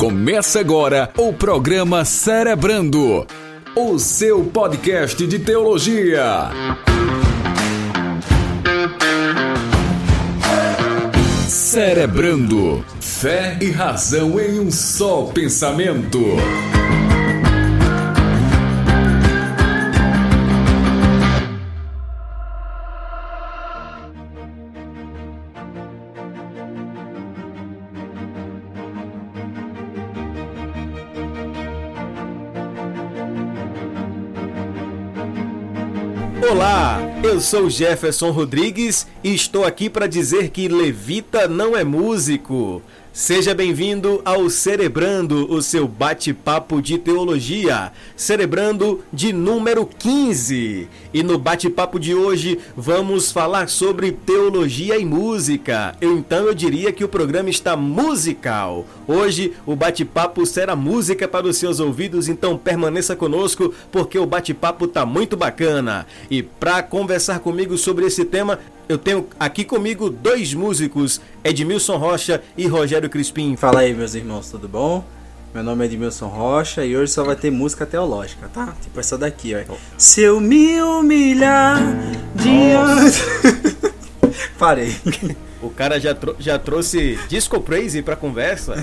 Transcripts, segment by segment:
Começa agora o programa Cerebrando, o seu podcast de teologia. Cerebrando, fé e razão em um só pensamento. Sou Jefferson Rodrigues e estou aqui para dizer que Levita não é músico. Seja bem-vindo ao Cerebrando, o seu bate-papo de teologia. Cerebrando de número 15. E no bate-papo de hoje vamos falar sobre teologia e música. Então eu diria que o programa está musical. Hoje o bate-papo será música para os seus ouvidos, então permaneça conosco porque o bate-papo tá muito bacana. E para conversar comigo sobre esse tema, eu tenho aqui comigo dois músicos, Edmilson Rocha e Rogério Crispim. Fala aí, meus irmãos, tudo bom? Meu nome é Edmilson Rocha e hoje só vai ter música teológica, tá? Tipo essa daqui, ó. Se eu me humilhar diante. Parei. O cara já, trou já trouxe disco praise pra conversa.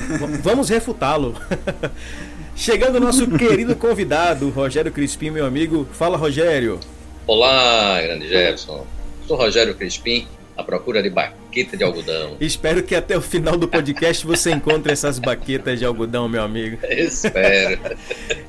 Vamos refutá-lo. Chegando o nosso querido convidado, Rogério Crispim, meu amigo. Fala, Rogério. Olá, grande Jefferson. Sou Rogério Crispim, à procura de baqueta de algodão. Espero que até o final do podcast você encontre essas baquetas de algodão, meu amigo. Espero.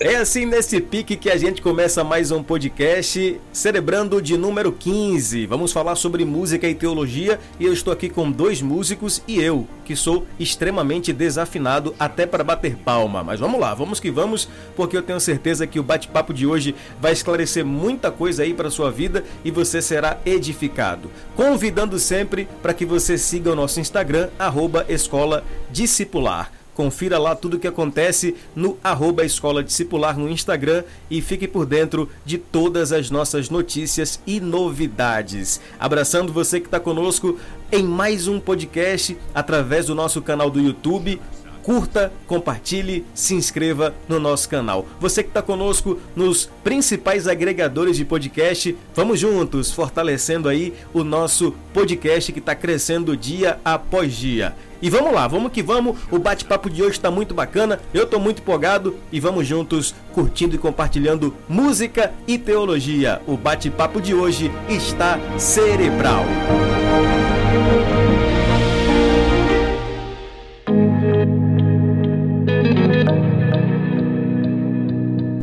É assim nesse pique que a gente começa mais um podcast, celebrando de número 15. Vamos falar sobre música e teologia e eu estou aqui com dois músicos e eu, que sou extremamente desafinado até para bater palma. Mas vamos lá, vamos que vamos, porque eu tenho certeza que o bate-papo de hoje vai esclarecer muita coisa aí para sua vida e você será edificado. Convidando sempre para que você siga o nosso Instagram, arroba Escola Discipular. Confira lá tudo o que acontece no arroba Escola Discipular no Instagram e fique por dentro de todas as nossas notícias e novidades. Abraçando você que está conosco em mais um podcast através do nosso canal do YouTube curta, compartilhe, se inscreva no nosso canal. Você que está conosco nos principais agregadores de podcast, vamos juntos fortalecendo aí o nosso podcast que está crescendo dia após dia. E vamos lá, vamos que vamos. O bate-papo de hoje está muito bacana. Eu estou muito empolgado e vamos juntos curtindo e compartilhando música e teologia. O bate-papo de hoje está cerebral.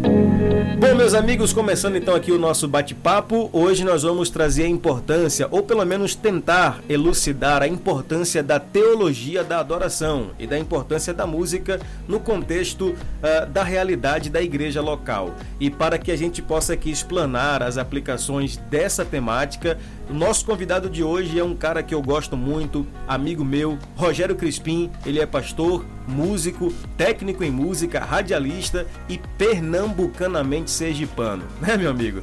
Bom, meus amigos, começando então aqui o nosso bate-papo, hoje nós vamos trazer a importância, ou pelo menos tentar elucidar a importância da teologia da adoração e da importância da música no contexto uh, da realidade da igreja local. E para que a gente possa aqui explanar as aplicações dessa temática, o nosso convidado de hoje é um cara que eu gosto muito, amigo meu, Rogério Crispim. Ele é pastor, músico, técnico em música, radialista e pernambucanamente sergipano, né, meu amigo?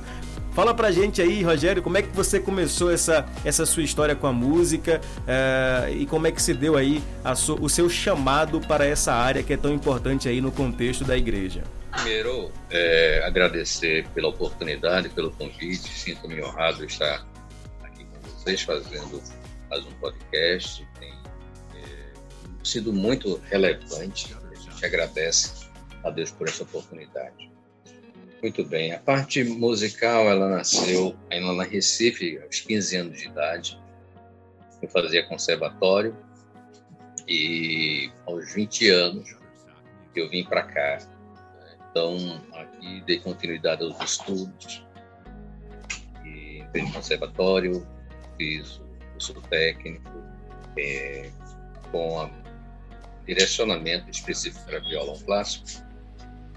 Fala pra gente aí, Rogério, como é que você começou essa, essa sua história com a música uh, e como é que se deu aí so, o seu chamado para essa área que é tão importante aí no contexto da igreja? Primeiro, é, agradecer pela oportunidade, pelo convite, sinto-me honrado de estar vocês fazendo mais um podcast. Sido muito relevante. A gente agradece a Deus por essa oportunidade. Muito bem. A parte musical, ela nasceu ainda na Recife, aos 15 anos de idade. Eu fazia conservatório e aos 20 anos eu vim para cá. Então, aqui dei continuidade aos estudos. E entrei no conservatório, fiz o curso técnico é, com a, direcionamento específico para violão clássico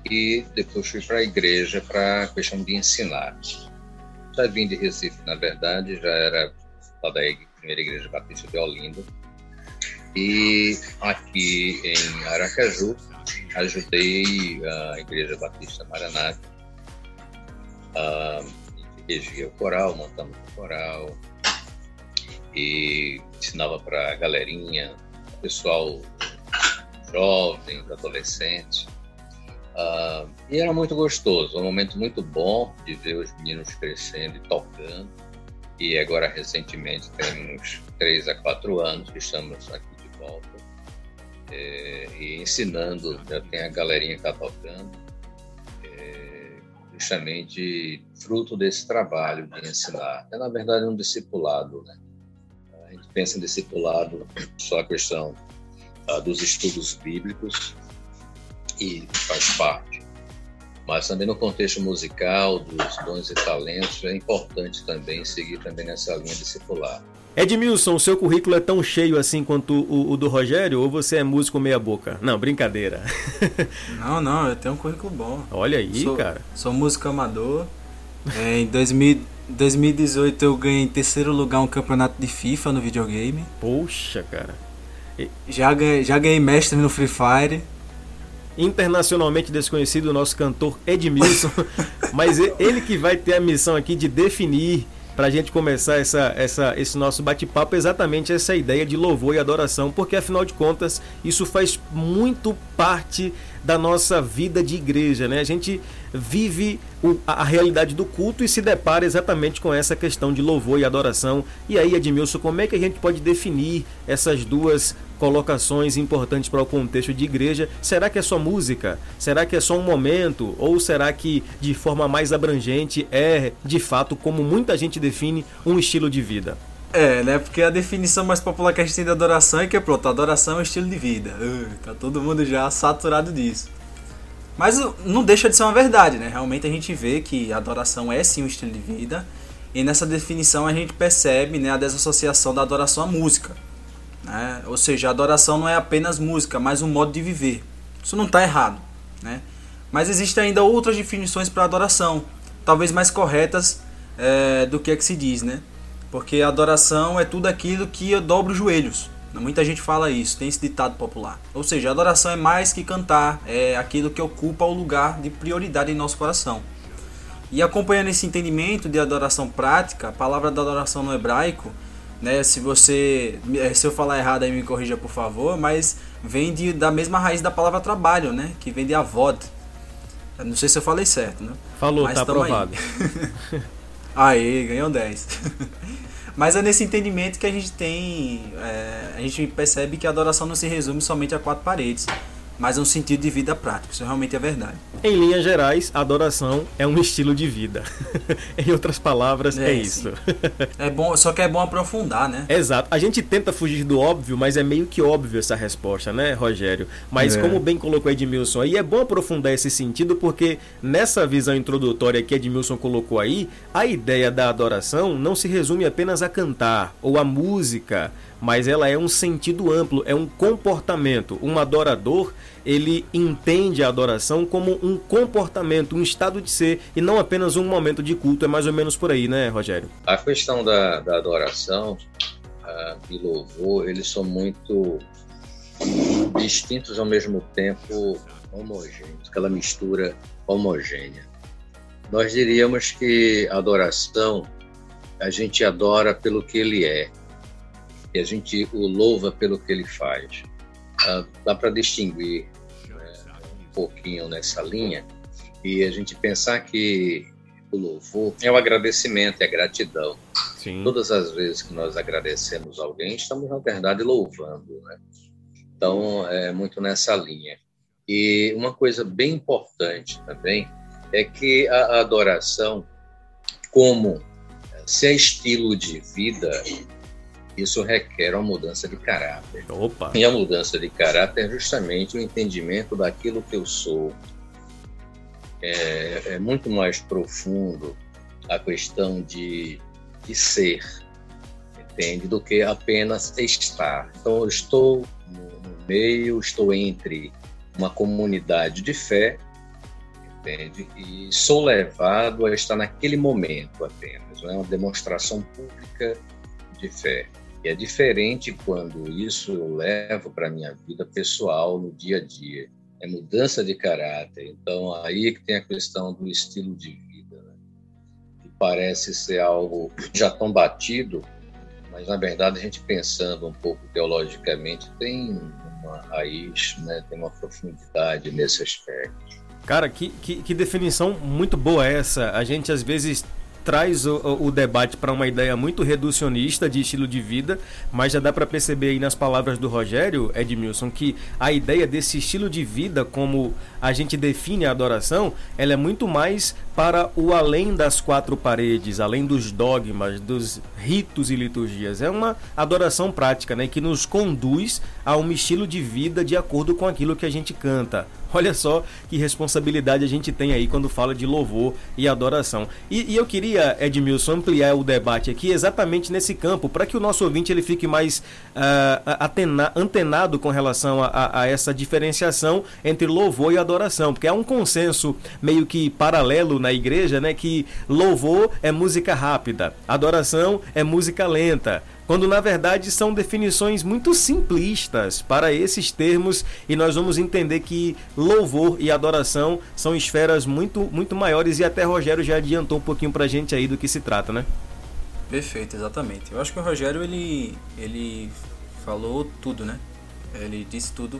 e depois fui para a igreja para a questão de ensinar. Já vim de Recife, na verdade, já era da primeira igreja batista de Olinda e aqui em Aracaju ajudei a igreja batista Maranata a regia o coral, montamos o coral, e ensinava para a galerinha, pessoal jovens, adolescentes. Uh, e era muito gostoso, um momento muito bom de ver os meninos crescendo e tocando. E agora, recentemente, temos três a quatro anos que estamos aqui de volta é, e ensinando. Já tem a galerinha que está tocando, é, justamente fruto desse trabalho de ensinar. É, na verdade, um discipulado. Né? A gente pensa em discipulado só a questão dos estudos bíblicos e faz parte. Mas também no contexto musical, dos dons e talentos, é importante também seguir também nessa linha discipular. Edmilson, o seu currículo é tão cheio assim quanto o, o do Rogério ou você é músico meia boca? Não, brincadeira. não, não, eu tenho um currículo bom. Olha aí, sou, cara. Sou músico amador. É, em 2000, 2018 eu ganhei em terceiro lugar um campeonato de FIFA no videogame. Poxa, cara. Já ganhei, já ganhei mestre no Free Fire. Internacionalmente desconhecido, o nosso cantor Edmilson. mas ele que vai ter a missão aqui de definir para a gente começar essa, essa, esse nosso bate-papo exatamente essa ideia de louvor e adoração, porque afinal de contas isso faz muito parte da nossa vida de igreja, né? A gente vive o, a, a, realidade do culto e se depara exatamente com essa questão de louvor e adoração. E aí, Edmilson, como é que a gente pode definir essas duas colocações importantes para o contexto de igreja? Será que é só música? Será que é só um momento? Ou será que, de forma mais abrangente, é de fato, como muita gente define, um estilo de vida? É, né? Porque a definição mais popular que a gente tem de adoração é que, pronto, adoração é um estilo de vida. Uh, todo mundo já saturado disso. Mas não deixa de ser uma verdade, né? Realmente a gente vê que a adoração é sim um estilo de vida. E nessa definição a gente percebe né, a desassociação da adoração à música. Né? Ou seja, a adoração não é apenas música, mas um modo de viver. Isso não está errado. Né? Mas existem ainda outras definições para adoração, talvez mais corretas é, do que é que se diz. Né? Porque adoração é tudo aquilo que eu dobro os joelhos. Muita gente fala isso, tem esse ditado popular. Ou seja, adoração é mais que cantar, é aquilo que ocupa o lugar de prioridade em nosso coração. E acompanhando esse entendimento de adoração prática, a palavra da adoração no hebraico, né, se você eh, se eu falar errado aí me corrija por favor, mas vem de, da mesma raiz da palavra trabalho, né, que vem de avod. Não sei se eu falei certo, né? Falou, mas tá aprovado. Aí. ganhou 10. Mas é nesse entendimento que a gente tem, é, a gente percebe que a adoração não se resume somente a quatro paredes, mas um sentido de vida prático. Isso realmente é verdade. Em linhas gerais, a adoração é um estilo de vida. em outras palavras, é, é isso. é bom, só que é bom aprofundar, né? Exato. A gente tenta fugir do óbvio, mas é meio que óbvio essa resposta, né, Rogério? Mas é. como bem colocou Edmilson aí, é bom aprofundar esse sentido porque nessa visão introdutória que Edmilson colocou aí, a ideia da adoração não se resume apenas a cantar ou a música, mas ela é um sentido amplo, é um comportamento. Um adorador, ele entende a adoração como um comportamento, um estado de ser e não apenas um momento de culto. É mais ou menos por aí, né, Rogério? A questão da, da adoração e louvor, eles são muito distintos ao mesmo tempo homogêneos, aquela mistura homogênea. Nós diríamos que a adoração a gente adora pelo que ele é, e a gente o louva pelo que ele faz. Ah, dá para distinguir né, um pouquinho nessa linha e a gente pensar que o louvor é o agradecimento, é a gratidão. Sim. Todas as vezes que nós agradecemos alguém, estamos, na verdade, louvando. Né? Então, é muito nessa linha. E uma coisa bem importante também é que a adoração, como se é estilo de vida, isso requer uma mudança de caráter. Opa. E a mudança de caráter é justamente o entendimento daquilo que eu sou. É, é muito mais profundo a questão de, de ser, entende? Do que apenas estar. Então, eu estou no meio, estou entre uma comunidade de fé, entende? E sou levado a estar naquele momento apenas. Não é uma demonstração pública de fé. E é diferente quando isso eu levo para a minha vida pessoal, no dia a dia. É mudança de caráter. Então, aí é que tem a questão do estilo de vida, né? que parece ser algo já tão batido, mas, na verdade, a gente pensando um pouco teologicamente, tem um uma raiz, né, tem uma profundidade nesse aspecto. Cara, que, que, que definição muito boa é essa. A gente às vezes traz o, o debate para uma ideia muito reducionista de estilo de vida, mas já dá para perceber aí nas palavras do Rogério Edmilson que a ideia desse estilo de vida, como a gente define a adoração, ela é muito mais para o além das quatro paredes, além dos dogmas, dos ritos e liturgias. É uma adoração prática, né, que nos conduz a um estilo de vida de acordo com aquilo que a gente canta. Olha só que responsabilidade a gente tem aí quando fala de louvor e adoração. E, e eu queria, Edmilson, ampliar o debate aqui exatamente nesse campo, para que o nosso ouvinte ele fique mais uh, atena, antenado com relação a, a, a essa diferenciação entre louvor e adoração, porque há um consenso meio que paralelo na igreja, né, que louvor é música rápida, adoração é música lenta quando na verdade são definições muito simplistas para esses termos e nós vamos entender que louvor e adoração são esferas muito, muito maiores e até Rogério já adiantou um pouquinho para a gente aí do que se trata, né? Perfeito, exatamente. Eu acho que o Rogério ele, ele falou tudo, né? Ele disse tudo,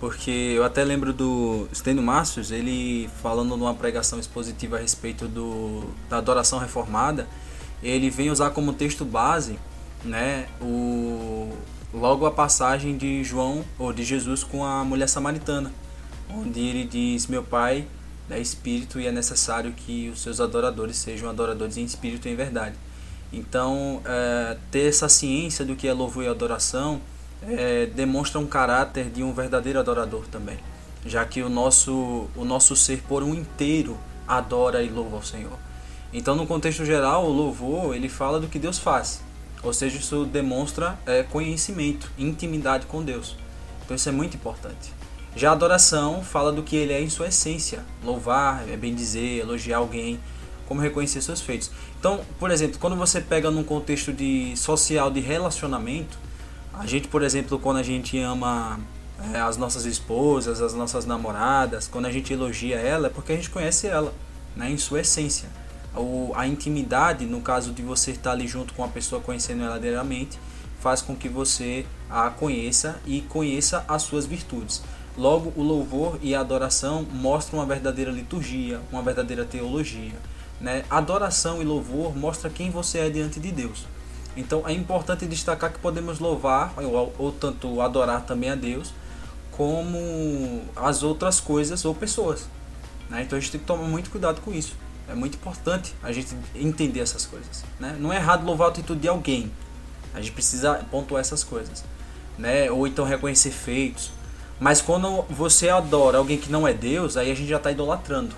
porque eu até lembro do Stênio Márcios, ele falando numa pregação expositiva a respeito do, da adoração reformada, ele vem usar como texto base né, o, logo a passagem de João ou de Jesus com a mulher samaritana, onde ele diz: Meu Pai é espírito e é necessário que os seus adoradores sejam adoradores em espírito e em verdade. Então, é, ter essa ciência do que é louvor e adoração é, demonstra um caráter de um verdadeiro adorador também, já que o nosso, o nosso ser por um inteiro adora e louva ao Senhor. Então, no contexto geral, o louvor ele fala do que Deus faz, ou seja, isso demonstra é, conhecimento, intimidade com Deus. Então isso é muito importante. Já a adoração fala do que ele é em sua essência: louvar, é bem dizer, elogiar alguém, como reconhecer seus feitos. Então, por exemplo, quando você pega num contexto de social de relacionamento, a gente, por exemplo, quando a gente ama é, as nossas esposas, as nossas namoradas, quando a gente elogia ela, é porque a gente conhece ela, né, em sua essência o, a intimidade, no caso de você estar ali junto com a pessoa conhecendo ela diariamente, faz com que você a conheça e conheça as suas virtudes. Logo, o louvor e a adoração mostram uma verdadeira liturgia, uma verdadeira teologia. Né? Adoração e louvor mostra quem você é diante de Deus. Então é importante destacar que podemos louvar ou, ou tanto adorar também a Deus, como as outras coisas ou pessoas. Né? Então a gente tem que tomar muito cuidado com isso. É muito importante a gente entender essas coisas. Né? Não é errado louvar a atitude de alguém. A gente precisa pontuar essas coisas. Né? Ou então reconhecer feitos. Mas quando você adora alguém que não é Deus, aí a gente já está idolatrando.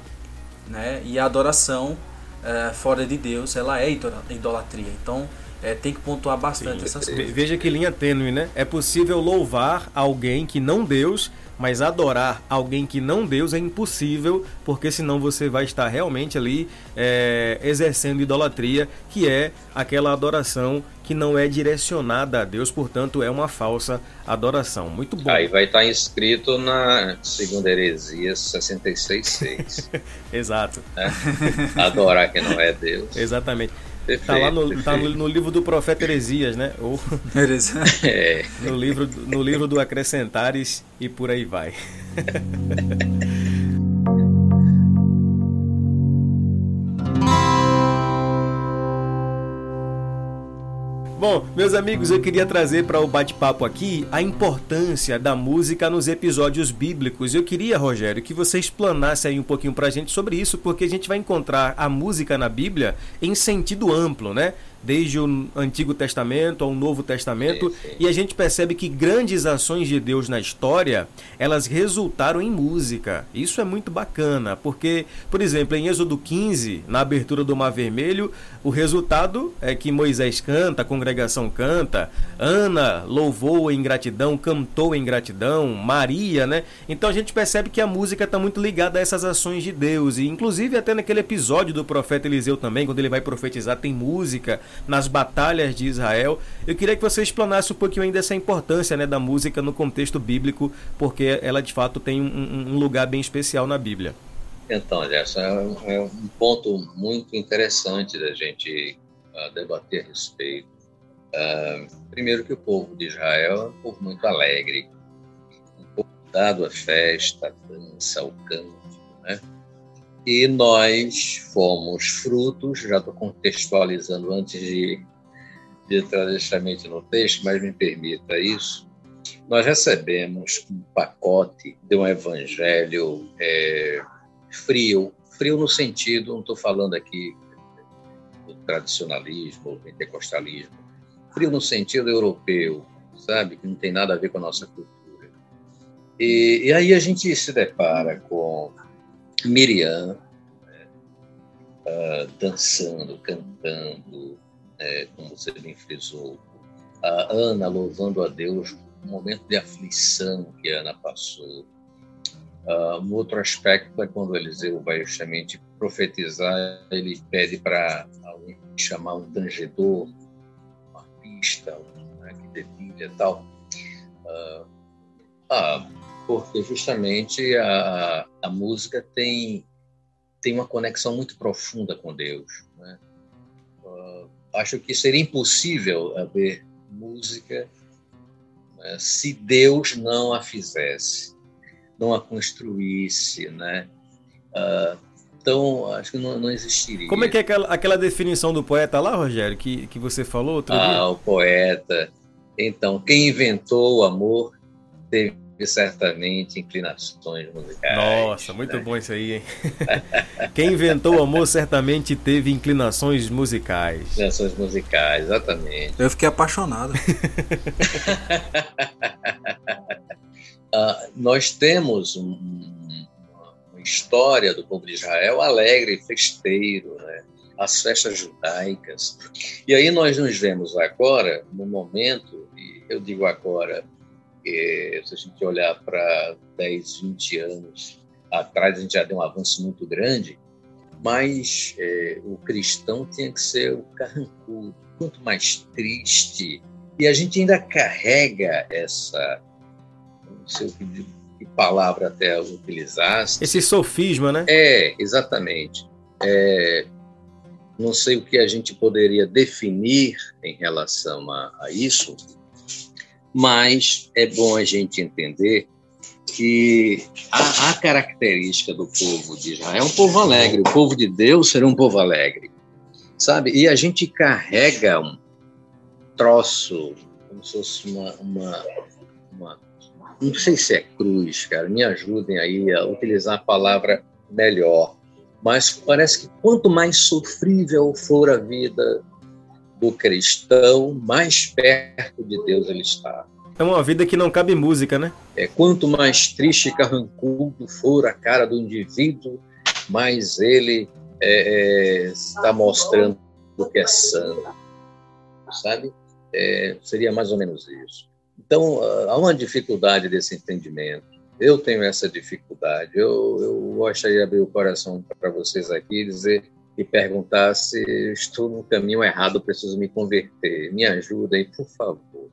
Né? E a adoração é, fora de Deus, ela é idolatria. Então é, tem que pontuar bastante Sim, essas coisas. Veja que linha tênue, né? É possível louvar alguém que não Deus mas adorar alguém que não Deus é impossível, porque senão você vai estar realmente ali é, exercendo idolatria, que é aquela adoração que não é direcionada a Deus, portanto é uma falsa adoração. Muito bom. Aí vai estar inscrito na segunda heresia 66.6. Exato. Né? Adorar quem não é Deus. Exatamente. Perfeito, tá lá no, tá no, no, livro do profeta Heresias, né? Ou no, livro, no livro do Acrescentares e por aí vai. Bom, meus amigos, eu queria trazer para o bate-papo aqui a importância da música nos episódios bíblicos. Eu queria, Rogério, que você explanasse aí um pouquinho para a gente sobre isso, porque a gente vai encontrar a música na Bíblia em sentido amplo, né? Desde o Antigo Testamento ao Novo Testamento, sim, sim. e a gente percebe que grandes ações de Deus na história, elas resultaram em música. Isso é muito bacana, porque, por exemplo, em Êxodo 15, na abertura do Mar Vermelho, o resultado é que Moisés canta, a congregação canta, Ana louvou em gratidão, cantou em gratidão, Maria, né? Então a gente percebe que a música está muito ligada a essas ações de Deus, e inclusive até naquele episódio do profeta Eliseu também, quando ele vai profetizar, tem música nas batalhas de Israel. Eu queria que você explanasse um pouquinho ainda essa importância né, da música no contexto bíblico, porque ela de fato tem um, um lugar bem especial na Bíblia. Então, Gerson, é um ponto muito interessante da gente uh, debater a respeito. Uh, primeiro que o povo de Israel é um povo muito alegre. dado à festa, à dança, ao canto, né? E nós fomos frutos, já estou contextualizando antes de, de entrar diretamente no texto, mas me permita isso. Nós recebemos um pacote de um evangelho é, frio, frio no sentido, não estou falando aqui do tradicionalismo ou pentecostalismo, frio no sentido europeu, sabe? Que não tem nada a ver com a nossa cultura. E, e aí a gente se depara com Miriam uh, dançando, cantando, né, como você bem frisou, a Ana louvando a Deus no momento de aflição que a Ana passou. Uh, um outro aspecto é quando Eliseu vai justamente profetizar, ele pede para alguém chamar um tangedor, um arpista, né, que dedilha e tal. Uh, ah, porque justamente a, a música tem, tem uma conexão muito profunda com Deus. Né? Uh, acho que seria impossível haver música né, se Deus não a fizesse, não a construísse, né? Uh, então, acho que não, não, existiria. Como é que é aquela, aquela definição do poeta lá, Rogério, que, que você falou outro ah, dia? o poeta. Então, quem inventou o amor teve certamente inclinações musicais. Nossa, muito né? bom isso aí, hein? Quem inventou o amor certamente teve inclinações musicais. Inclinações musicais, exatamente. Eu fiquei apaixonado. uh, nós temos um, uma história do povo de Israel alegre, festeiro, né? as festas judaicas. E aí nós nos vemos agora, no momento, e eu digo agora, porque se a gente olhar para 10, 20 anos atrás, a gente já deu um avanço muito grande, mas é, o cristão tinha que ser o carrancudo, muito mais triste. E a gente ainda carrega essa, não sei que, que palavra até utilizasse. Esse sofisma, né? É, exatamente. É, não sei o que a gente poderia definir em relação a, a isso, mas é bom a gente entender que a, a, característica do povo de Israel é um povo alegre, o povo de Deus será um povo alegre, sabe? E a gente carrega um troço, como se fosse uma, uma, uma não sei se é cruz, cara, me ajudem aí a utilizar a palavra melhor, mas parece que quanto mais sofrível for a vida do cristão, mais perto de Deus ele está. É uma vida que não cabe música, né? É, quanto mais triste e carrancudo for a cara do indivíduo, mais ele é, é, está mostrando o que é santo, sabe? É, seria mais ou menos isso. Então, há uma dificuldade desse entendimento. Eu tenho essa dificuldade. Eu, eu gostaria de abrir o coração para vocês aqui e dizer e perguntar se estou no caminho errado, preciso me converter. Me ajuda aí, por favor.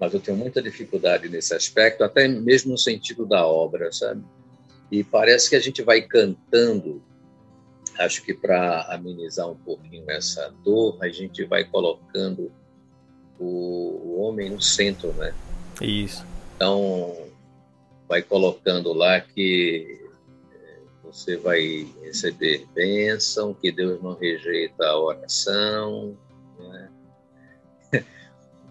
Mas eu tenho muita dificuldade nesse aspecto, até mesmo no sentido da obra, sabe? E parece que a gente vai cantando, acho que para amenizar um pouquinho essa dor, a gente vai colocando o, o homem no centro, né? Isso. Então, vai colocando lá que você vai receber bênção, que Deus não rejeita a oração, né?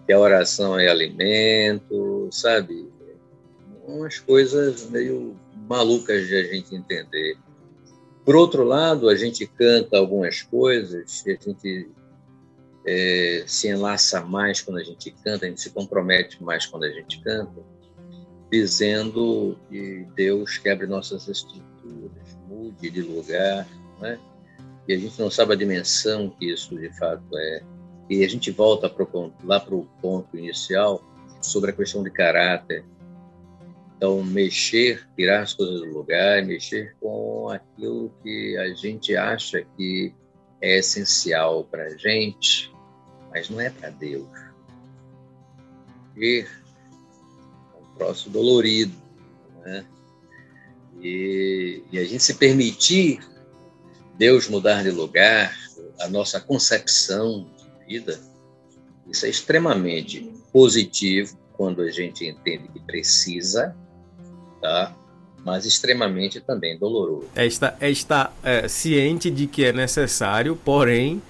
que a oração é alimento, sabe? Umas coisas meio malucas de a gente entender. Por outro lado, a gente canta algumas coisas a gente é, se enlaça mais quando a gente canta, a gente se compromete mais quando a gente canta, dizendo que Deus quebre nossas estruturas mude de lugar, né? e a gente não sabe a dimensão que isso de fato é. E a gente volta pro, lá para o ponto inicial sobre a questão de caráter. Então, mexer, tirar as coisas do lugar, mexer com aquilo que a gente acha que é essencial para a gente, mas não é para Deus. Um troço dolorido, né? E, e a gente se permitir Deus mudar de lugar, a nossa concepção de vida, isso é extremamente positivo quando a gente entende que precisa, tá? mas extremamente também doloroso. É estar, é estar é, ciente de que é necessário, porém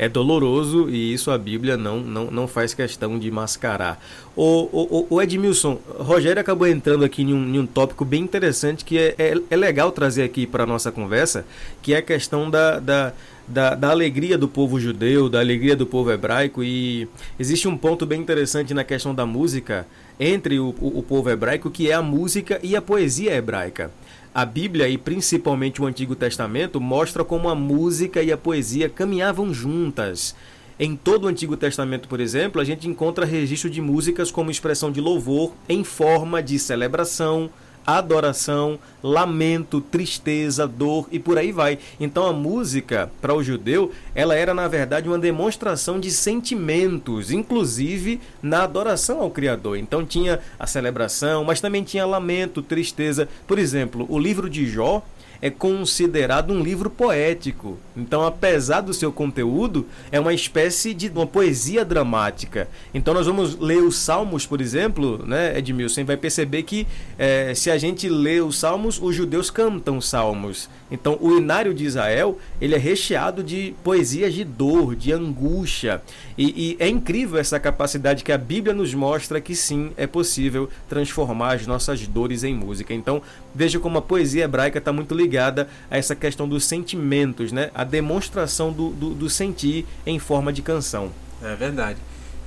é doloroso e isso a Bíblia não, não, não faz questão de mascarar. O, o, o Edmilson, Rogério acabou entrando aqui em um, em um tópico bem interessante que é, é, é legal trazer aqui para a nossa conversa, que é a questão da, da, da, da, alegria do povo judeu, da alegria do povo hebraico. E existe um ponto bem interessante na questão da música entre o, o, o povo hebraico, que é a música e a poesia hebraica. A Bíblia e principalmente o Antigo Testamento mostra como a música e a poesia caminhavam juntas. Em todo o Antigo Testamento, por exemplo, a gente encontra registro de músicas como expressão de louvor em forma de celebração, adoração, lamento, tristeza, dor e por aí vai. Então a música para o judeu, ela era na verdade uma demonstração de sentimentos, inclusive na adoração ao criador. Então tinha a celebração, mas também tinha lamento, tristeza. Por exemplo, o livro de Jó, é considerado um livro poético. Então, apesar do seu conteúdo, é uma espécie de uma poesia dramática. Então, nós vamos ler os Salmos, por exemplo, né, Edmilson, vai perceber que é, se a gente lê os Salmos, os judeus cantam Salmos. Então, o Inário de Israel, ele é recheado de poesias de dor, de angústia. E, e é incrível essa capacidade que a Bíblia nos mostra que sim, é possível transformar as nossas dores em música. Então, veja como a poesia hebraica está muito ligada a essa questão dos sentimentos, né? A demonstração do, do, do sentir em forma de canção. É verdade.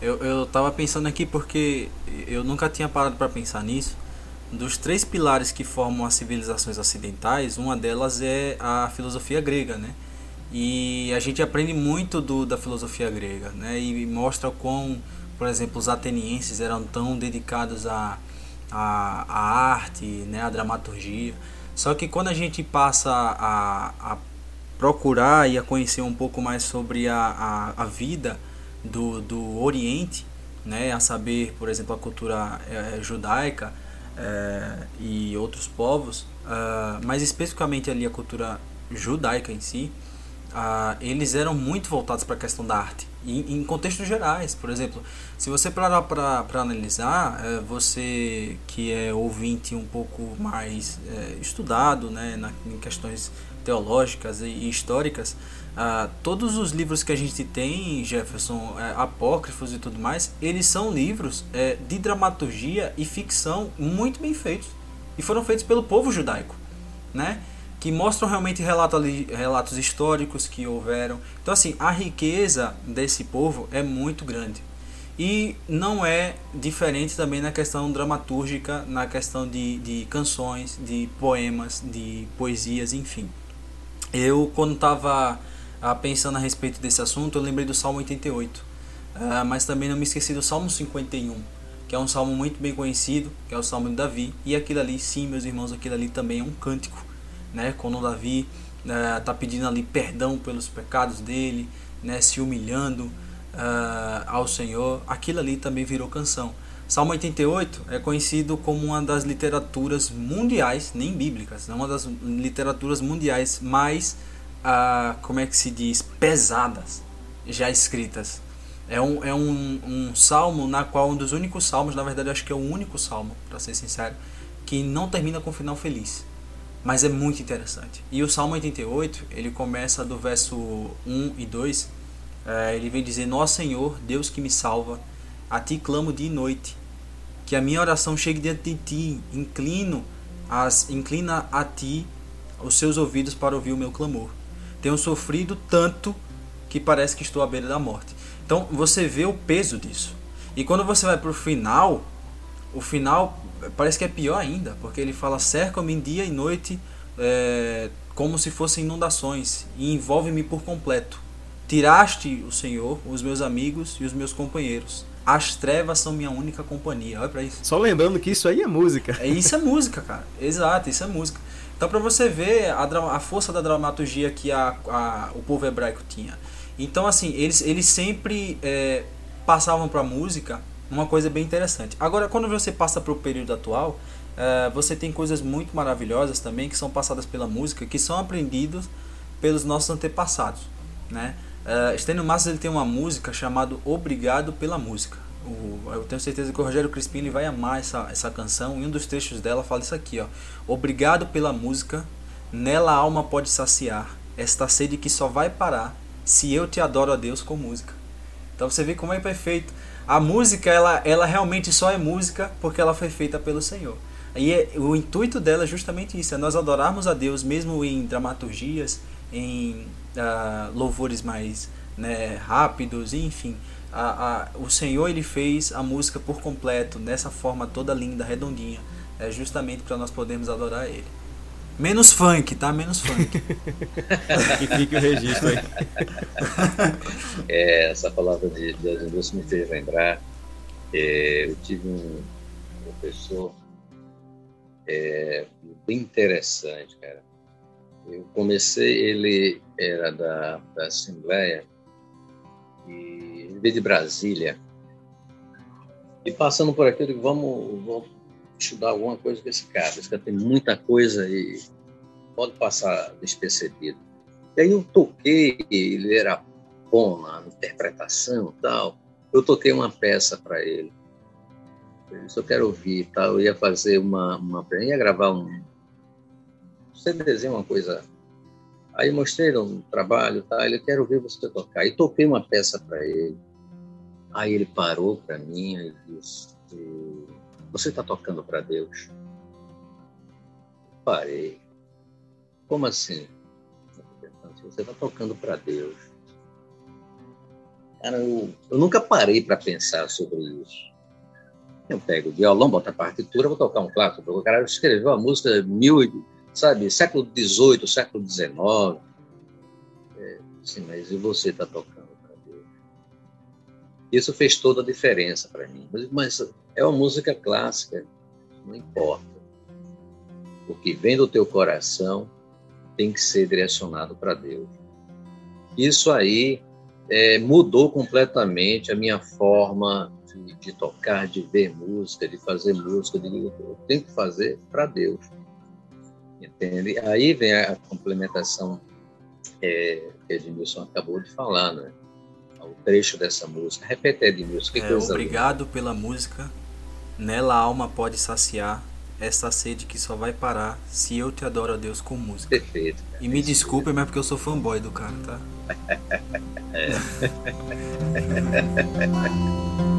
Eu, eu pensando aqui porque eu nunca tinha parado para pensar nisso dos três pilares que formam as civilizações ocidentais, uma delas é a filosofia grega, né? E a gente aprende muito do, da filosofia grega, né? E mostra como, por exemplo, os atenienses eram tão dedicados à a, a, arte, né? A dramaturgia. Só que quando a gente passa a, a procurar e a conhecer um pouco mais sobre a, a, a vida do, do Oriente, né? A saber, por exemplo, a cultura é, judaica, é, e outros povos, uh, mas especificamente ali a cultura judaica em si, uh, eles eram muito voltados para a questão da arte, em, em contextos gerais. Por exemplo, se você parar para analisar, uh, você que é ouvinte um pouco mais é, estudado né, na, em questões teológicas e históricas, ah, todos os livros que a gente tem, Jefferson, é, apócrifos e tudo mais, eles são livros é, de dramaturgia e ficção muito bem feitos. E foram feitos pelo povo judaico, né? Que mostram realmente relato relatos históricos que houveram. Então, assim, a riqueza desse povo é muito grande. E não é diferente também na questão dramatúrgica, na questão de, de canções, de poemas, de poesias, enfim. Eu, quando estava ah, pensando a respeito desse assunto, eu lembrei do Salmo 88. Ah, mas também não me esqueci do Salmo 51, que é um salmo muito bem conhecido, que é o Salmo de Davi. E aquilo ali, sim, meus irmãos, aquilo ali também é um cântico. Né? Quando Davi está ah, pedindo ali perdão pelos pecados dele, né? se humilhando ao Senhor, aquilo ali também virou canção. Salmo 88 é conhecido como uma das literaturas mundiais, nem bíblicas, é uma das literaturas mundiais mais ah, como é que se diz, pesadas já escritas. É um, é um, um salmo na qual um dos únicos salmos, na verdade acho que é o único salmo, para ser sincero, que não termina com um final feliz. Mas é muito interessante. E o Salmo 88, ele começa do verso 1 e 2. É, ele vem dizer: Nosso Senhor, Deus que me salva, a ti clamo dia e noite. Que a minha oração chegue diante de ti. Inclino as, inclina a ti os seus ouvidos para ouvir o meu clamor. Tenho sofrido tanto que parece que estou à beira da morte. Então você vê o peso disso. E quando você vai para o final, o final parece que é pior ainda, porque ele fala: cerca-me dia e noite é, como se fossem inundações e envolve-me por completo. Tiraste o Senhor, os meus amigos e os meus companheiros. As trevas são minha única companhia. Olha para isso. Só lembrando que isso aí é música. É, isso é música, cara. Exato, isso é música. Então, para você ver a, a, força da dramaturgia que a, a, o povo hebraico tinha. Então, assim, eles, eles sempre é, passavam para a música uma coisa bem interessante. Agora, quando você passa para o período atual, é, você tem coisas muito maravilhosas também que são passadas pela música, que são aprendidas pelos nossos antepassados, né? Uh, Stênio Massas ele tem uma música chamada Obrigado pela Música. O, eu tenho certeza que o Rogério Crispim ele vai amar essa, essa canção. E um dos trechos dela fala isso aqui, ó. Obrigado pela música, nela a alma pode saciar esta sede que só vai parar se eu te adoro a Deus com música. Então você vê como é perfeito. A música, ela, ela realmente só é música porque ela foi feita pelo Senhor. E é, o intuito dela é justamente isso, é nós adorarmos a Deus mesmo em dramaturgias, em uh, louvores mais né, rápidos, enfim. A, a, o Senhor ele fez a música por completo, nessa forma toda linda, redondinha, é justamente para nós podermos adorar Ele. Menos funk, tá? Menos funk. que fique o registro aí. É, essa palavra de Deus me fez lembrar. É, eu tive um professor é, bem interessante, cara. Eu comecei, ele era da, da Assembleia, e ele de Brasília. E passando por aqui, eu digo, vamos, vamos estudar alguma coisa com esse cara. Esse cara tem muita coisa e pode passar despercebido. E aí eu toquei, ele era bom na interpretação e tal. Eu toquei uma peça para ele. Eu disse, eu quero ouvir tal. Eu ia fazer uma, uma ia gravar um CDzinho, uma coisa. Aí mostrei um trabalho, tá? Ele quero ver você tocar. E toquei uma peça para ele. Aí ele parou para mim e disse: Você está tocando para Deus? Parei. Como assim? Você está tocando para Deus. Cara, eu, eu nunca parei para pensar sobre isso. Eu pego o violão, boto a partitura, vou tocar um clássico. O cara escreveu a música mil, sabe, século XVIII, século XIX. É, sim, mas e você está tocando? Isso fez toda a diferença para mim. Mas, é uma música clássica, não importa. O que vem do teu coração tem que ser direcionado para Deus. Isso aí é, mudou completamente a minha forma de, de, tocar, de ver música, de fazer música. De, eu tenho que fazer para Deus. Entende? Aí vem a complementação é, que Edmilson acabou de falar, né? O trecho dessa música. Repete, Edmilson. Que é, coisa obrigado linda. pela música. Nela a alma pode saciar essa sede que só vai parar se eu te adoro a Deus com música. Perfeito. Cara. E me desculpe, mas é porque eu sou fanboy do cara, tá?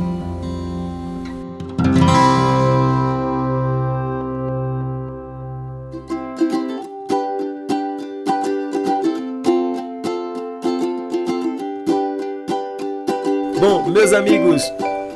Bom, meus amigos,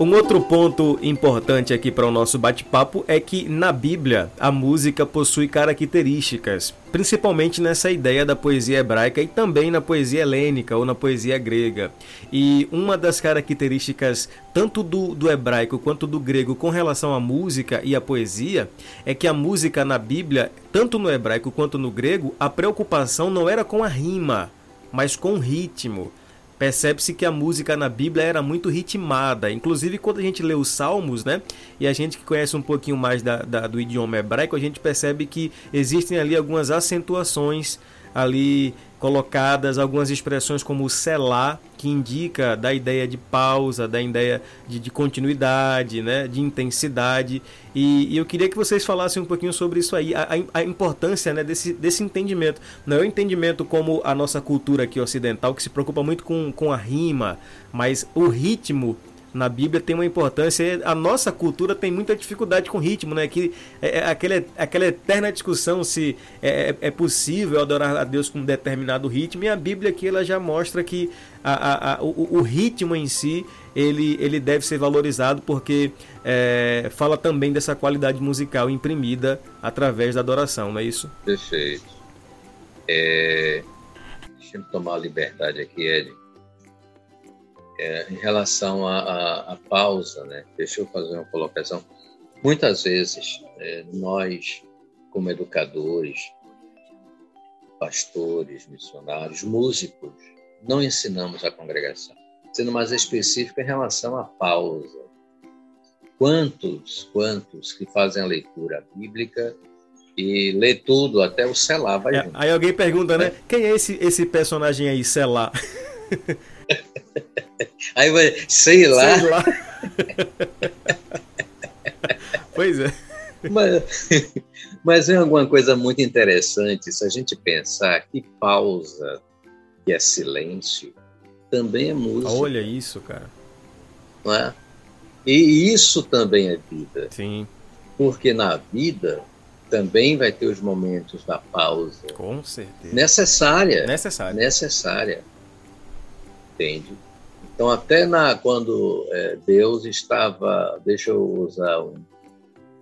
um outro ponto importante aqui para o nosso bate-papo é que na Bíblia a música possui características, principalmente nessa ideia da poesia hebraica e também na poesia helênica ou na poesia grega. E uma das características tanto do, do hebraico quanto do grego com relação à música e à poesia é que a música na Bíblia, tanto no hebraico quanto no grego, a preocupação não era com a rima, mas com o ritmo percebe-se que a música na Bíblia era muito ritmada. Inclusive, quando a gente lê os Salmos, né? E a gente que conhece um pouquinho mais da, da, do idioma hebraico, a gente percebe que existem ali algumas acentuações ali colocadas algumas expressões como selar, que indica da ideia de pausa, da ideia de, de continuidade, né, de intensidade. E, e, eu queria que vocês falassem um pouquinho sobre isso aí, a, a importância né, desse, desse entendimento. Não é o entendimento como a nossa cultura aqui ocidental, que se preocupa muito com, com a rima, mas o ritmo na Bíblia tem uma importância. A nossa cultura tem muita dificuldade com ritmo, né? Que é, é aquela, aquela eterna discussão se é, é, é, possível adorar a Deus com um determinado ritmo. E a Bíblia aqui ela já mostra que a, a, a, o, o, ritmo em si ele, ele deve ser valorizado porque é, fala também dessa qualidade musical imprimida através da adoração, não é isso? Perfeito. É, deixa eu tomar a liberdade aqui, Ed é, em relação à, pausa, né? Deixa eu fazer uma colocação. Muitas vezes é, nós, como educadores, pastores, missionários, músicos, não ensinamos a congregação. Sendo mais específico em relação à pausa. Quantos, quantos que fazem a leitura bíblica e lê tudo, até o selar vai é, Aí alguém pergunta, né? Quem é esse, esse personagem aí, selar? Aí vai, sei lá. Sei lá. pois é. Mas, mas é alguma coisa muito interessante se a gente pensar que pausa, que é silêncio, também é música. Olha isso, cara. Não é? E isso também é vida. Sim. Porque na vida também vai ter os momentos da pausa. Com certeza. Necessária. Necessária. Necessária. Entende? Então, até na, quando é, Deus estava, deixa eu usar um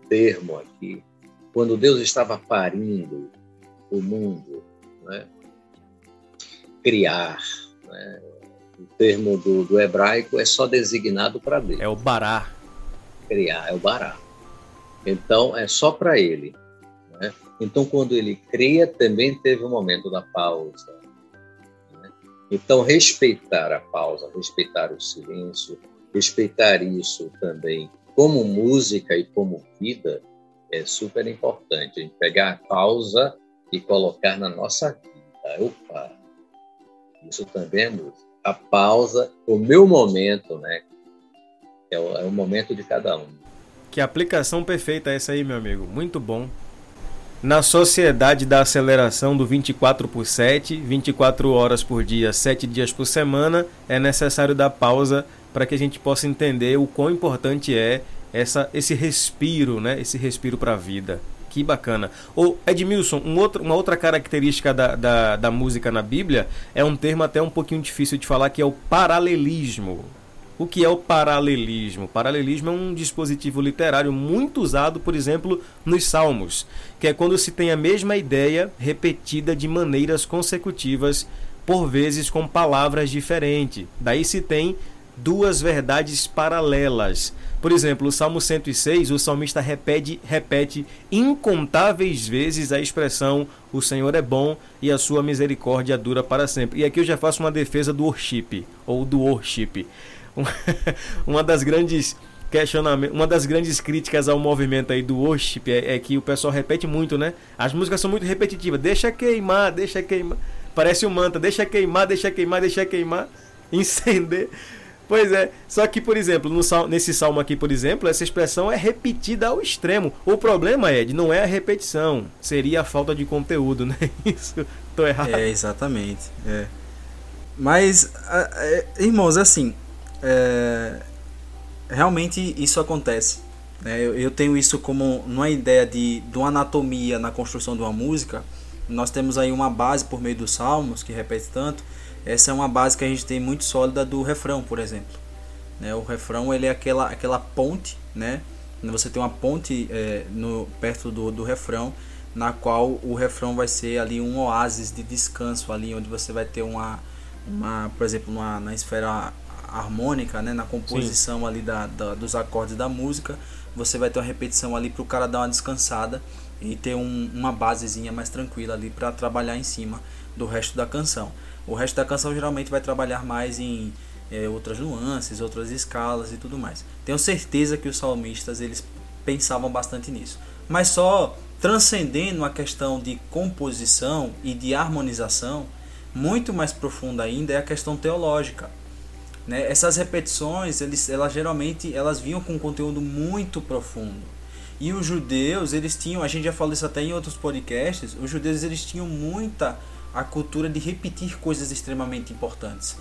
termo aqui, quando Deus estava parindo o mundo, né? criar, né? o termo do, do, hebraico é só designado para Deus. É o bará. Criar, é o bará. Então, é só para ele. Né? Então, quando ele cria, também teve um momento da pausa. Então, respeitar a pausa, respeitar o silêncio, respeitar isso também como música e como vida é super importante. A gente pegar a pausa e colocar na nossa vida. Opa! Isso também é música. A pausa, o meu momento, né? É o, é o momento de cada um. Que aplicação perfeita essa aí, meu amigo. Muito bom. Na sociedade da aceleração do 24 por 7, 24 horas por dia, 7 dias por semana, é necessário dar pausa para que a gente possa entender o quão importante é essa, esse respiro, né? Esse respiro para a vida. Que bacana. Ô Edmilson, um outro, uma outra característica da, da, da música na Bíblia é um termo até um pouquinho difícil de falar, que é o paralelismo. O que é o paralelismo? Paralelismo é um dispositivo literário muito usado, por exemplo, nos Salmos, que é quando se tem a mesma ideia repetida de maneiras consecutivas, por vezes com palavras diferentes. Daí se tem duas verdades paralelas. Por exemplo, o Salmo 106, o salmista repete, repete incontáveis vezes a expressão o Senhor é bom e a sua misericórdia dura para sempre. E aqui eu já faço uma defesa do worship, ou do worship. uma das grandes questionamento, uma das grandes críticas ao movimento aí do worship é, é, que o pessoal repete muito, né? As músicas são muito repetitivas. Deixa queimar, deixa queimar. Parece um manta, deixa queimar, deixa queimar, deixa queimar, incender. Pois é, só que, por exemplo, no nesse salmo aqui, por exemplo, essa expressão é repetida ao extremo. O problema, Ed, não é a repetição, seria a falta de conteúdo, né? Isso, tô errado. É, exatamente. É. Mas, é, irmãos, assim, é, realmente isso acontece. Né? Eu, eu, tenho isso como uma ideia de, de uma anatomia na construção de uma música. Nós temos aí uma base por meio dos salmos, que repete tanto. Essa é uma base que a gente tem muito sólida do refrão, por exemplo. Né? O refrão ele é aquela, aquela ponte, né? Você tem uma ponte é, no, perto do, do refrão, na qual o refrão vai ser ali um oásis de descanso ali, onde você vai ter uma, uma por exemplo, uma, na esfera harmônica, né, na composição Sim. ali da, da, dos acordes da música, você vai ter uma repetição ali para o cara dar uma descansada e ter um, uma basezinha mais tranquila ali para trabalhar em cima do resto da canção. O resto da canção geralmente vai trabalhar mais em é, outras nuances, outras escalas e tudo mais. Tenho certeza que os salmistas eles pensavam bastante nisso. Mas só transcendendo a questão de composição e de harmonização, muito mais profunda ainda é a questão teológica. Né? Essas repetições, eles, elas geralmente elas vinham com um conteúdo muito profundo. E os judeus, eles tinham, a gente já falou isso até em outros podcasts, os judeus eles tinham muita a cultura de repetir coisas extremamente importantes.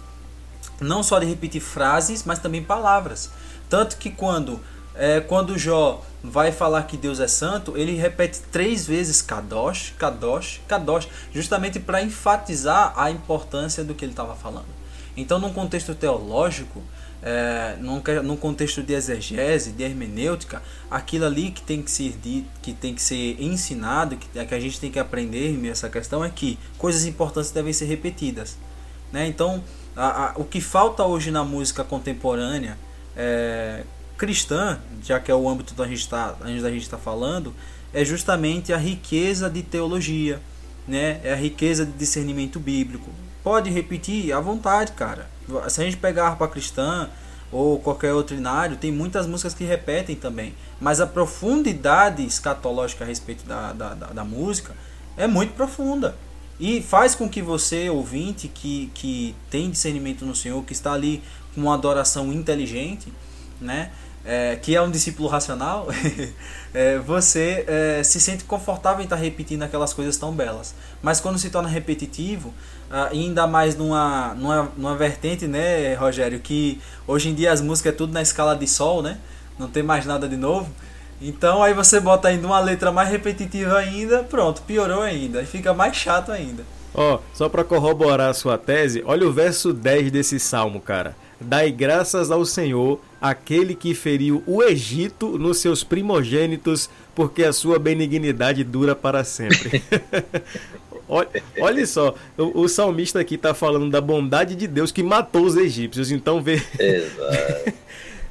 Não só de repetir frases, mas também palavras. Tanto que quando é, quando Jó vai falar que Deus é santo, ele repete três vezes Kadosh, Kadosh, Kadosh, justamente para enfatizar a importância do que ele estava falando. Então, num contexto teológico, é, num, num contexto de exegese, de hermenêutica, aquilo ali que tem que ser que tem que ser ensinado, que, que a gente tem que aprender nessa questão é que coisas importantes devem ser repetidas. Né? Então, a, a, o que falta hoje na música contemporânea é, cristã, já que é o âmbito da gente está tá falando, é justamente a riqueza de teologia, né? é a riqueza de discernimento bíblico, Pode repetir à vontade, cara. Se a gente pegar a harpa cristã ou qualquer outro inário, tem muitas músicas que repetem também. Mas a profundidade escatológica a respeito da, da, da, da música é muito profunda. E faz com que você, ouvinte, que, que tem discernimento no Senhor, que está ali com uma adoração inteligente, né? É, que é um discípulo racional, é, você é, se sente confortável em estar repetindo aquelas coisas tão belas. Mas quando se torna repetitivo, ainda mais numa, numa, numa vertente, né, Rogério, que hoje em dia as músicas é tudo na escala de sol, né? Não tem mais nada de novo. Então aí você bota ainda uma letra mais repetitiva ainda, pronto, piorou ainda. E fica mais chato ainda. Ó, oh, só para corroborar a sua tese, olha o verso 10 desse salmo, cara. Dai graças ao Senhor, aquele que feriu o Egito nos seus primogênitos, porque a sua benignidade dura para sempre. olha, olha, só, o, o, salmista aqui está falando da bondade de Deus que matou os egípcios. Então vê.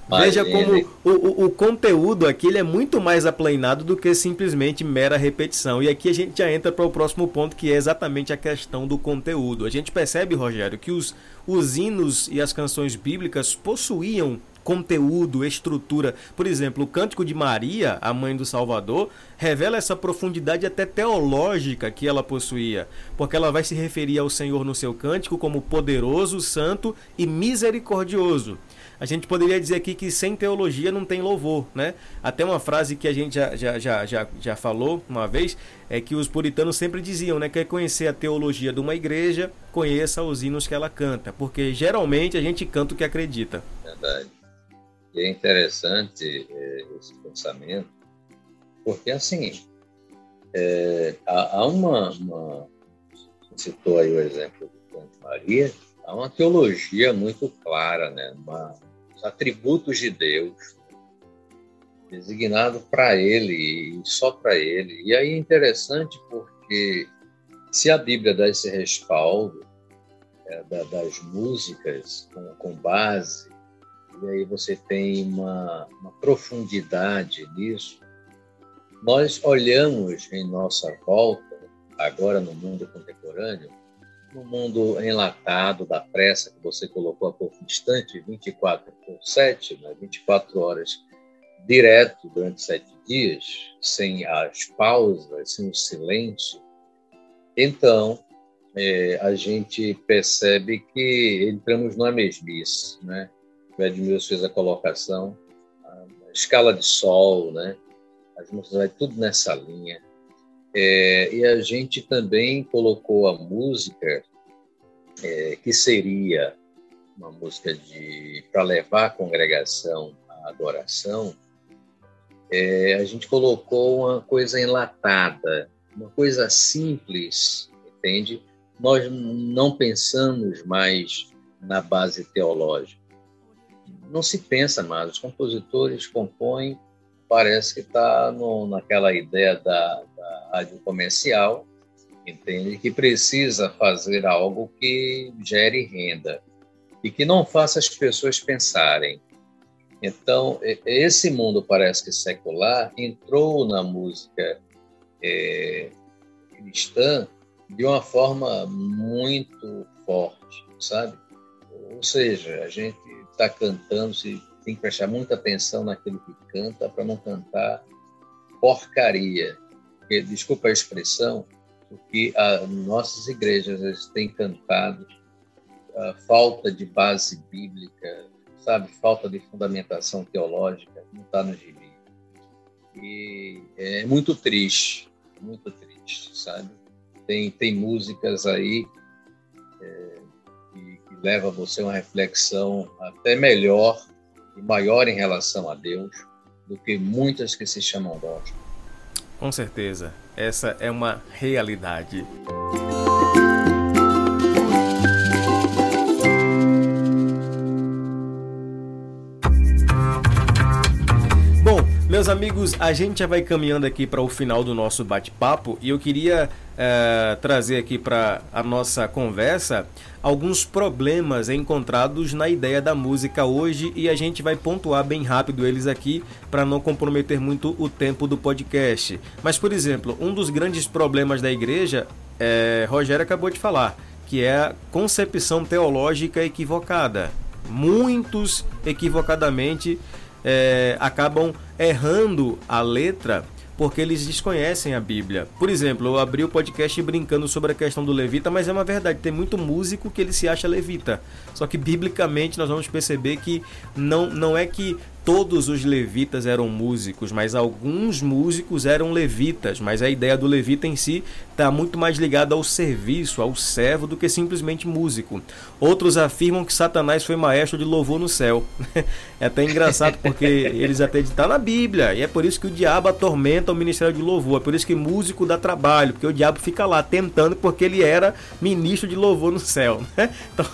Veja como o, o, o, conteúdo aqui ele é muito mais aplanado do que simplesmente mera repetição. E aqui a gente já entra para o próximo ponto, que é exatamente a questão do conteúdo. A gente percebe, Rogério, que os, os hinos e as canções bíblicas possuíam conteúdo, estrutura. Por exemplo, o Cântico de Maria, a mãe do Salvador, revela essa profundidade até teológica que ela possuía, porque ela vai se referir ao Senhor no seu cântico como poderoso, santo e misericordioso a gente poderia dizer aqui que sem teologia não tem louvor, né? Até uma frase que a gente já, já, já, já, já falou uma vez, é que os puritanos sempre diziam, né? Quer conhecer a teologia de uma igreja, conheça os hinos que ela canta, porque geralmente a gente canta o que acredita. Verdade. E é interessante é, esse pensamento, porque assim, é, há, há uma, uma, citou aí o exemplo do Canto Maria, há uma teologia muito clara, né? Uma, os atributos de Deus designado para Ele e só para Ele. E aí é interessante porque se a Bíblia dá esse respaldo é, da, das músicas com, com, base, e aí você tem uma, uma profundidade nisso, nós olhamos em nossa volta, agora no mundo contemporâneo, no mundo enlatado da pressa que você colocou a pouco distante, 24 por 7, né, 24 horas direto durante sete dias, sem as pausas, sem o silêncio, então é, a gente percebe que entramos numa mesmice, né? O Edmilson fez a colocação, a escala de sol, né? As músicas vai tudo nessa linha. É, e a gente também colocou a música, é, que seria uma música de para levar a congregação à adoração, é, a gente colocou uma coisa enlatada, uma coisa simples, entende? Nós não pensamos mais na base teológica. Não se pensa mais. Os compositores compõem parece que está naquela ideia da, da rádio comercial, entende? Que precisa fazer algo que gere renda e que não faça as pessoas pensarem. Então, esse mundo parece que secular entrou na música é, cristã de uma forma muito forte, sabe? Ou seja, a gente está cantando, se tem que prestar muita atenção naquilo que canta para não cantar porcaria. Porque, desculpa a expressão, porque as nossas igrejas têm cantado a falta de base bíblica, sabe, falta de fundamentação teológica, não está no gibi. E é muito triste, muito triste, sabe? Tem, tem músicas aí é, levam você a uma reflexão até melhor e maior em relação a Deus do que muitas que se chamam gospel. Com certeza, essa é uma realidade. Meus amigos, a gente já vai caminhando aqui para o final do nosso bate-papo e eu queria é, trazer aqui para a nossa conversa alguns problemas encontrados na ideia da música hoje e a gente vai pontuar bem rápido eles aqui para não comprometer muito o tempo do podcast. Mas, por exemplo, um dos grandes problemas da igreja, é, Rogério acabou de falar, que é a concepção teológica equivocada. Muitos equivocadamente é, acabam errando a letra porque eles desconhecem a Bíblia. Por exemplo, eu abri o podcast brincando sobre a questão do levita, mas é uma verdade, tem muito músico que ele se acha levita. Só que biblicamente nós vamos perceber que não, não é que todos os levitas eram músicos, mas alguns músicos eram levitas, mas a ideia do levita em si está muito mais ligada ao serviço, ao servo, do que simplesmente músico. Outros afirmam que Satanás foi maestro de louvor no céu. É até engraçado porque eles até estão na Bíblia, e é por isso que o diabo atormenta o ministério de louvor, é por isso que músico dá trabalho, porque o diabo fica lá tentando porque ele era ministro de louvor no céu. Então,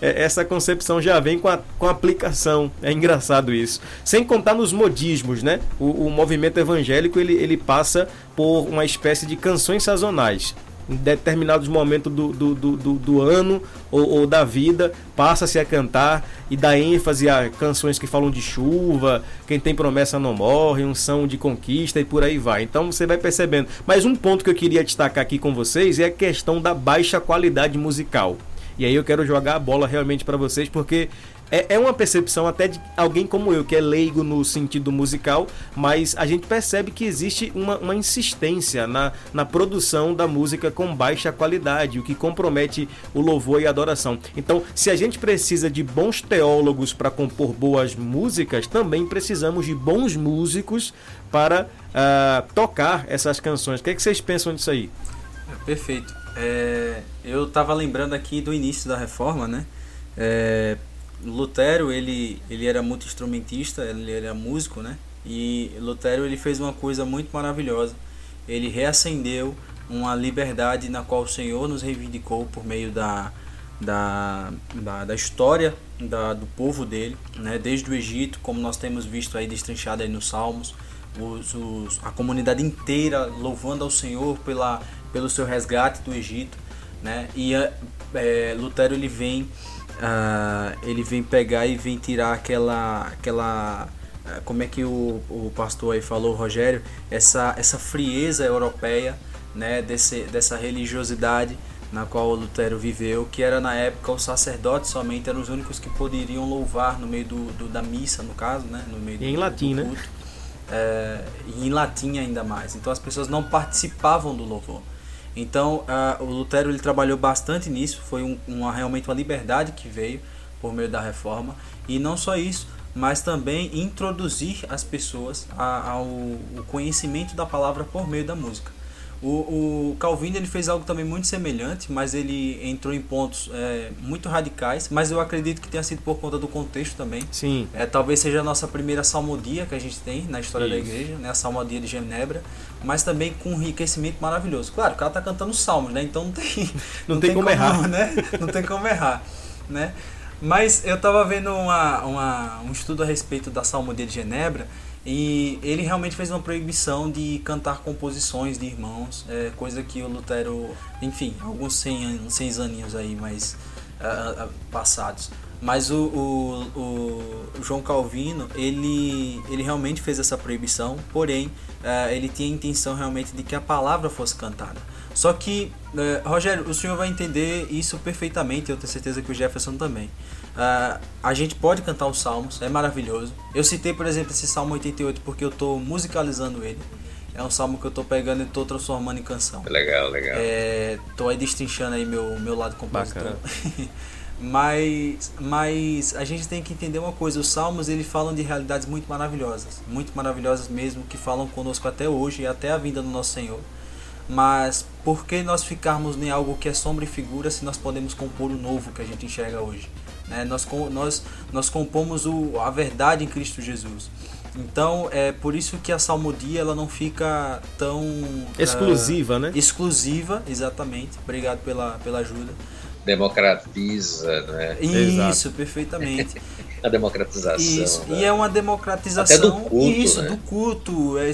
é, essa concepção já vem com a, com a aplicação. É engraçado isso. Sem contar nos modismos, né? O, o movimento evangélico ele, ele passa por uma espécie de canções sazonais em determinados momentos do, do, do, do, ano ou, ou, da vida, passa-se a cantar e dá ênfase a canções que falam de chuva, quem tem promessa não morre, um são de conquista e por aí vai. Então você vai percebendo. Mas um ponto que eu queria destacar aqui com vocês é a questão da baixa qualidade musical. E aí eu quero jogar a bola realmente para vocês, porque é, é uma percepção até de alguém como eu, que é leigo no sentido musical, mas a gente percebe que existe uma, uma insistência na, na produção da música com baixa qualidade, o que compromete o louvor e a adoração. Então, se a gente precisa de bons teólogos para compor boas músicas, também precisamos de bons músicos para uh, tocar essas canções. O que, é que vocês pensam disso aí? Perfeito. É, eu estava lembrando aqui do início da reforma, né? É, Lutero ele, ele era muito instrumentista, ele era músico, né? E Lutero ele fez uma coisa muito maravilhosa. Ele reacendeu uma liberdade na qual o Senhor nos reivindicou por meio da, da, da, da história da, do povo dele, né? desde o Egito, como nós temos visto aí destrinchado aí nos Salmos, os, os, a comunidade inteira louvando ao Senhor pela, pelo seu resgate do Egito, né? E é, Lutero ele vem uh, ele vem pegar e vem tirar aquela aquela uh, como é que o, o pastor aí falou Rogério essa essa frieza europeia né desse, dessa religiosidade na qual Lutero viveu que era na época os sacerdotes somente eram os únicos que poderiam louvar no meio do, do da missa no caso né no meio e do, em latim do né? culto. né é, e em latim ainda mais então as pessoas não participavam do louvor então, uh, o Lutero ele trabalhou bastante nisso, foi um, uma, realmente uma liberdade que veio por meio da reforma. E não só isso, mas também introduzir as pessoas ao, ao conhecimento da palavra por meio da música. O, o Calvino ele fez algo também muito semelhante, mas ele entrou em pontos é, muito radicais, mas eu acredito que tenha sido por conta do contexto também. Sim. É, talvez seja a nossa primeira salmodia que a gente tem na história Isso. da igreja, né? a salmodia de Genebra, mas também com um enriquecimento maravilhoso. Claro, o cara tá cantando salmos, né? Então não tem, não, não tem, tem, como, errar, né? Não tem como errar, né? Mas eu estava vendo uma, uma, um estudo a respeito da salmodia de Genebra e ele realmente fez uma proibição de cantar composições de irmãos, é, coisa que o Lutero, enfim, alguns 100, 100 aninhos aí mais uh, passados. Mas o, o, o, João Calvino, ele, ele realmente fez essa proibição, porém, uh, ele tinha a intenção realmente de que a palavra fosse cantada. Só que, uh, Rogério, o senhor vai entender isso perfeitamente, eu tenho certeza que o Jefferson também. Uh, a gente pode cantar os salmos, é maravilhoso. Eu citei, por exemplo, esse Salmo 88 porque eu estou musicalizando ele. É um salmo que eu estou pegando e estou transformando em canção. Legal, legal. Estou é, aí destrinchando aí meu, meu lado compositor. mas, mas a gente tem que entender uma coisa. Os salmos eles falam de realidades muito maravilhosas. Muito maravilhosas mesmo, que falam conosco até hoje e até a vinda do nosso Senhor. Mas por que nós ficarmos em algo que é sombra e figura se nós podemos compor o novo que a gente enxerga hoje? Né? Nós, nós, nós compomos o, a verdade em Cristo Jesus. Então é por isso que a salmodia ela não fica tão exclusiva, uh, né? Exclusiva, exatamente. Obrigado pela, pela ajuda. Democratiza, né? Isso, Exato. perfeitamente. a democratização. Isso. Da... E é uma democratização Até do culto, isso né? do culto, é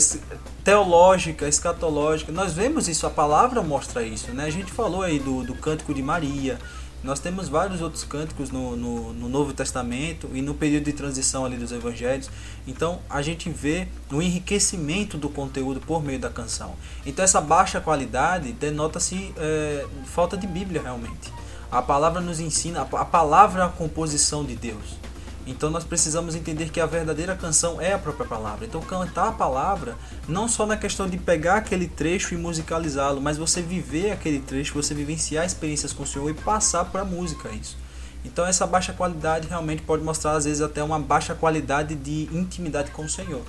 teológica, escatológica. Nós vemos isso, a palavra mostra isso, né? A gente falou aí do, do cântico de Maria. Nós temos vários outros cânticos no, no, no, Novo Testamento e no período de transição ali dos Evangelhos. Então a gente vê o enriquecimento do conteúdo por meio da canção. Então essa baixa qualidade denota-se é, falta de Bíblia realmente. A palavra nos ensina, a palavra é a composição de Deus. Então nós precisamos entender que a verdadeira canção é a própria palavra. Então cantar a palavra não só na questão de pegar aquele trecho e musicalizá-lo, mas você viver aquele trecho, você vivenciar experiências com o Senhor e passar para a música isso. Então essa baixa qualidade realmente pode mostrar às vezes até uma baixa qualidade de intimidade com o Senhor.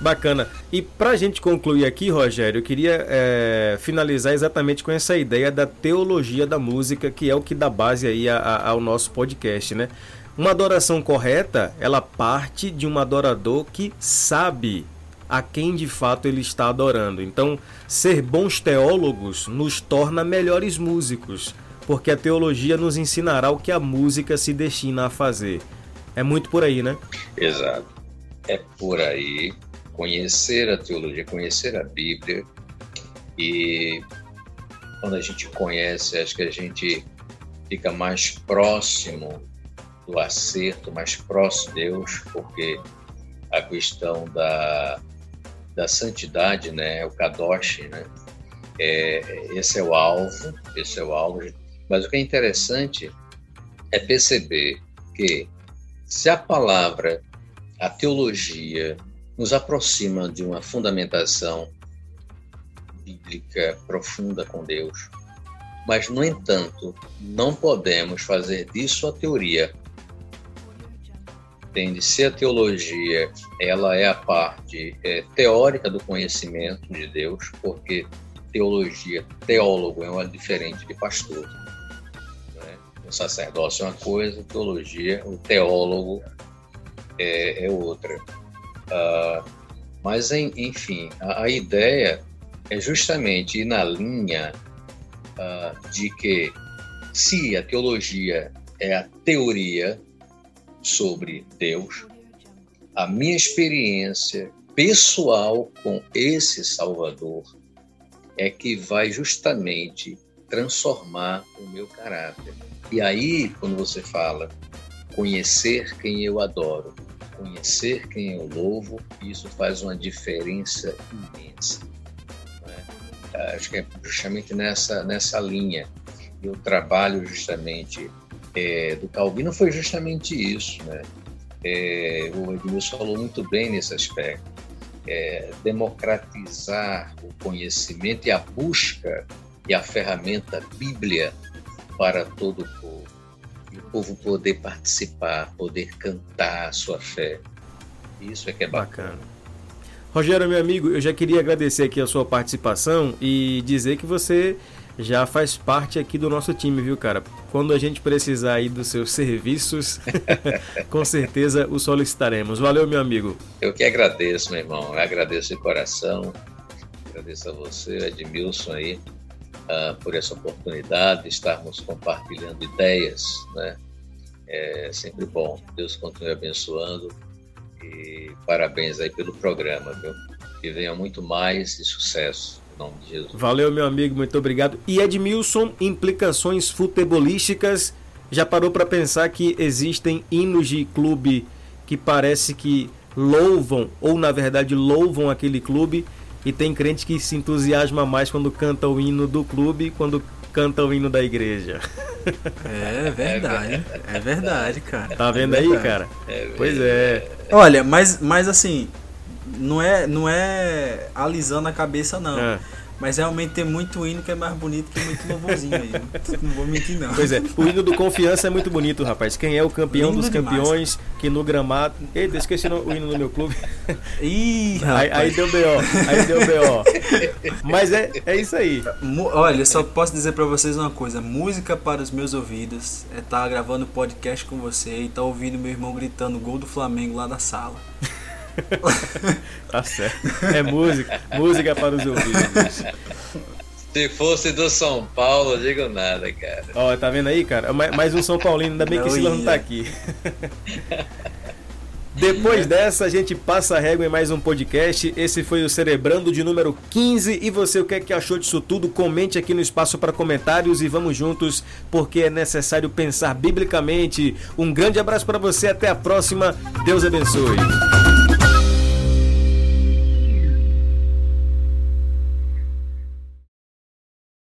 Bacana. E pra gente concluir aqui, Rogério, eu queria é, finalizar exatamente com essa ideia da teologia da música, que é o que dá base aí a, a, ao nosso podcast, né? Uma adoração correta, ela parte de um adorador que sabe a quem de fato ele está adorando. Então, ser bons teólogos nos torna melhores músicos, porque a teologia nos ensinará o que a música se destina a fazer. É muito por aí, né? Exato. É por aí conhecer a teologia, conhecer a Bíblia. E quando a gente conhece, acho que a gente fica mais próximo do acerto, mais próximo de Deus, porque a questão da, da santidade, né, o kadosh, né, é, esse é o alvo, esse é o alvo. Mas o que é interessante é perceber que se a palavra, a teologia nos aproxima de uma fundamentação bíblica profunda com Deus. Mas, no entanto, não podemos fazer disso a teoria. Entende? Se a teologia ela é a parte é, teórica do conhecimento de Deus, porque teologia, teólogo é uma diferente de pastor. Né? O sacerdócio é uma coisa, teologia, o teólogo é, é outra. Uh, mas, em, enfim, a, a, ideia é justamente ir na linha uh, de que se a teologia é a teoria sobre Deus, a minha experiência pessoal com esse Salvador é que vai justamente transformar o meu caráter. E aí, quando você fala conhecer quem eu adoro, conhecer quem eu louvo, isso faz uma diferença imensa. É? Acho que é justamente nessa, nessa linha. E o trabalho justamente é, do Calvino foi justamente isso. Né? É, o Edmilson falou muito bem nesse aspecto. É, democratizar o conhecimento e a busca e a ferramenta Bíblia para todo o povo e o povo poder participar, poder cantar a sua fé. Isso é que é bacana. bacana. Rogério, meu amigo, eu já queria agradecer aqui a sua participação e dizer que você já faz parte aqui do nosso time, viu, cara? Quando a gente precisar aí dos seus serviços, com certeza o solicitaremos. Valeu, meu amigo. Eu que agradeço, meu irmão. Eu agradeço de coração. Agradeço a você, Edmilson aí, uh, por essa oportunidade de estarmos compartilhando ideias, né? É sempre bom. Deus continue abençoando e parabéns aí pelo programa, viu? Que venha muito mais e sucesso. Em nome de Jesus. Valeu, meu amigo, muito obrigado. E Edmilson, implicações futebolísticas. Já parou para pensar que existem hinos de clube que parece que louvam, ou na verdade louvam aquele clube, e tem crente que se entusiasma mais quando canta o hino do clube quando canta o hino da igreja. É verdade, é verdade, cara. Tá vendo é aí, cara? É pois é. Olha, mas, mas assim, não é, não é alisando a cabeça, não. É. Mas realmente tem muito hino que é mais bonito que muito louvorzinho aí. Não vou mentir, não. Pois é, o hino do Confiança é muito bonito, rapaz. Quem é o campeão Lindo dos campeões, demais. que no gramado. Eita, esqueci o hino do meu clube. Ih, aí, aí, deu B.O. Aí deu B.O. Mas é, é isso aí. Olha, só posso dizer para vocês uma coisa: música para os meus ouvidos é estar tá gravando podcast com você e estar tá ouvindo meu irmão gritando gol do Flamengo lá da sala. tá certo. É música, música para os ouvidos. Se fosse do São Paulo, eu digo nada, cara. Ó, tá vendo aí, cara? Mais um São Paulino, ainda bem não que o Silas não tá aqui. Depois dessa, a gente passa a régua em mais um podcast. Esse foi o Cerebrando de número 15. E você, o que é que achou disso tudo? Comente aqui no espaço para comentários e vamos juntos, porque é necessário pensar biblicamente. Um grande abraço para você, até a próxima. Deus abençoe.